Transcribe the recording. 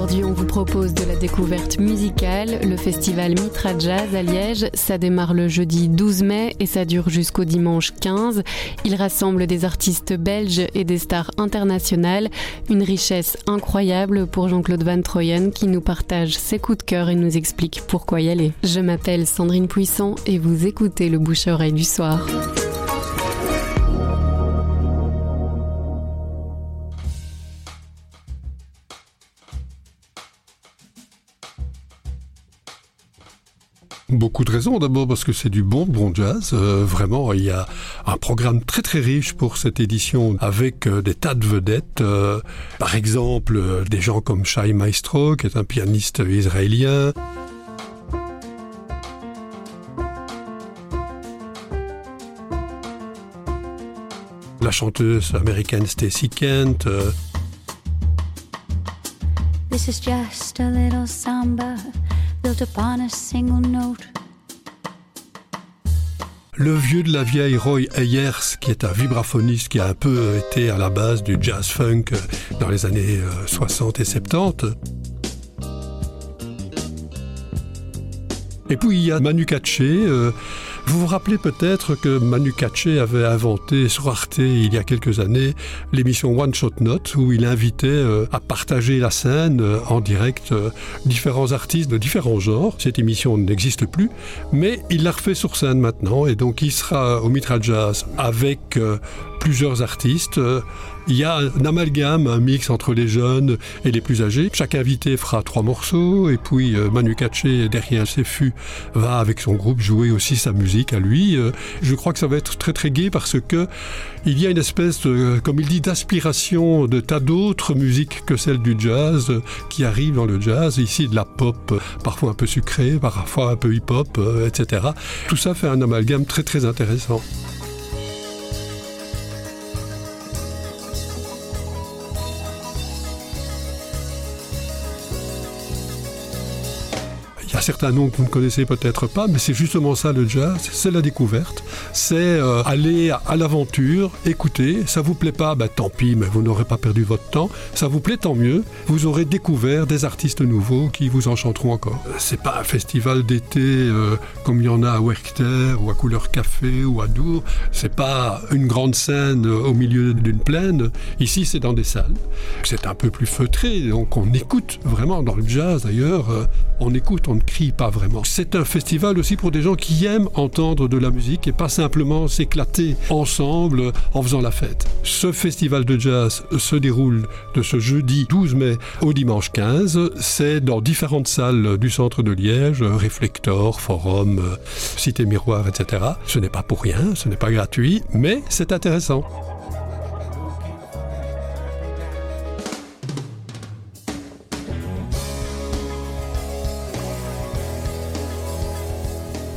Aujourd'hui, on vous propose de la découverte musicale, le festival Mitra Jazz à Liège. Ça démarre le jeudi 12 mai et ça dure jusqu'au dimanche 15. Il rassemble des artistes belges et des stars internationales. Une richesse incroyable pour Jean-Claude Van Troyen qui nous partage ses coups de cœur et nous explique pourquoi y aller. Je m'appelle Sandrine Puissant et vous écoutez le bouche à oreille du soir. Beaucoup de raisons. D'abord parce que c'est du bon, bon jazz. Euh, vraiment, il y a un programme très très riche pour cette édition avec euh, des tas de vedettes. Euh, par exemple, des gens comme Shai Maestro, qui est un pianiste israélien. La chanteuse américaine Stacy Kent. This is just a little samba built upon a single note. Le vieux de la vieille Roy Ayers, qui est un vibraphoniste qui a un peu été à la base du jazz funk euh, dans les années euh, 60 et 70. Et puis il y a Manu Katché. euh, vous vous rappelez peut-être que Manu Katché avait inventé sur Arte il y a quelques années l'émission One Shot Note où il invitait euh, à partager la scène euh, en direct euh, différents artistes de différents genres. Cette émission n'existe plus, mais il l'a refait sur scène maintenant et donc il sera au Mitra Jazz avec plusieurs artistes. Euh, Il y a un amalgame, un mix entre les jeunes et les plus âgés. Chaque invité fera trois morceaux et puis euh, Manu Katché, derrière ses fûts, va avec son groupe jouer aussi sa musique à lui. Euh, Je crois que ça va être très très gai parce que il y a une espèce, de, comme il dit, d'aspiration de tas d'autres musiques que celle du jazz qui arrivent dans le jazz. Ici de la pop, parfois un peu sucrée, parfois un peu hip-hop, etc. Tout ça fait un amalgame très très intéressant. Certains noms que vous ne connaissez peut-être pas, mais c'est justement ça le jazz, c'est la découverte, c'est euh, aller à, l'aventure, écouter, ça vous plaît pas, bah, tant pis, mais vous n'aurez pas perdu votre temps, ça vous plaît tant mieux, vous aurez découvert des artistes nouveaux qui vous enchanteront encore. C'est pas un festival d'été euh, comme il y en a à Werchter ou à Couleur Café ou à Dour, c'est pas une grande scène euh, au milieu d'une plaine, ici c'est dans des salles, c'est un peu plus feutré, donc on écoute vraiment dans le jazz d'ailleurs, on écoute, on ne C'est un festival aussi pour des gens qui aiment entendre de la musique et pas simplement s'éclater ensemble en faisant la fête. Ce festival de jazz se déroule de ce jeudi 12 mai au dimanche 15. C'est dans différentes salles du centre de Liège, Réflector, Forum, Cité Miroir, etc. Ce n'est pas pour rien, ce n'est pas gratuit, mais c'est intéressant.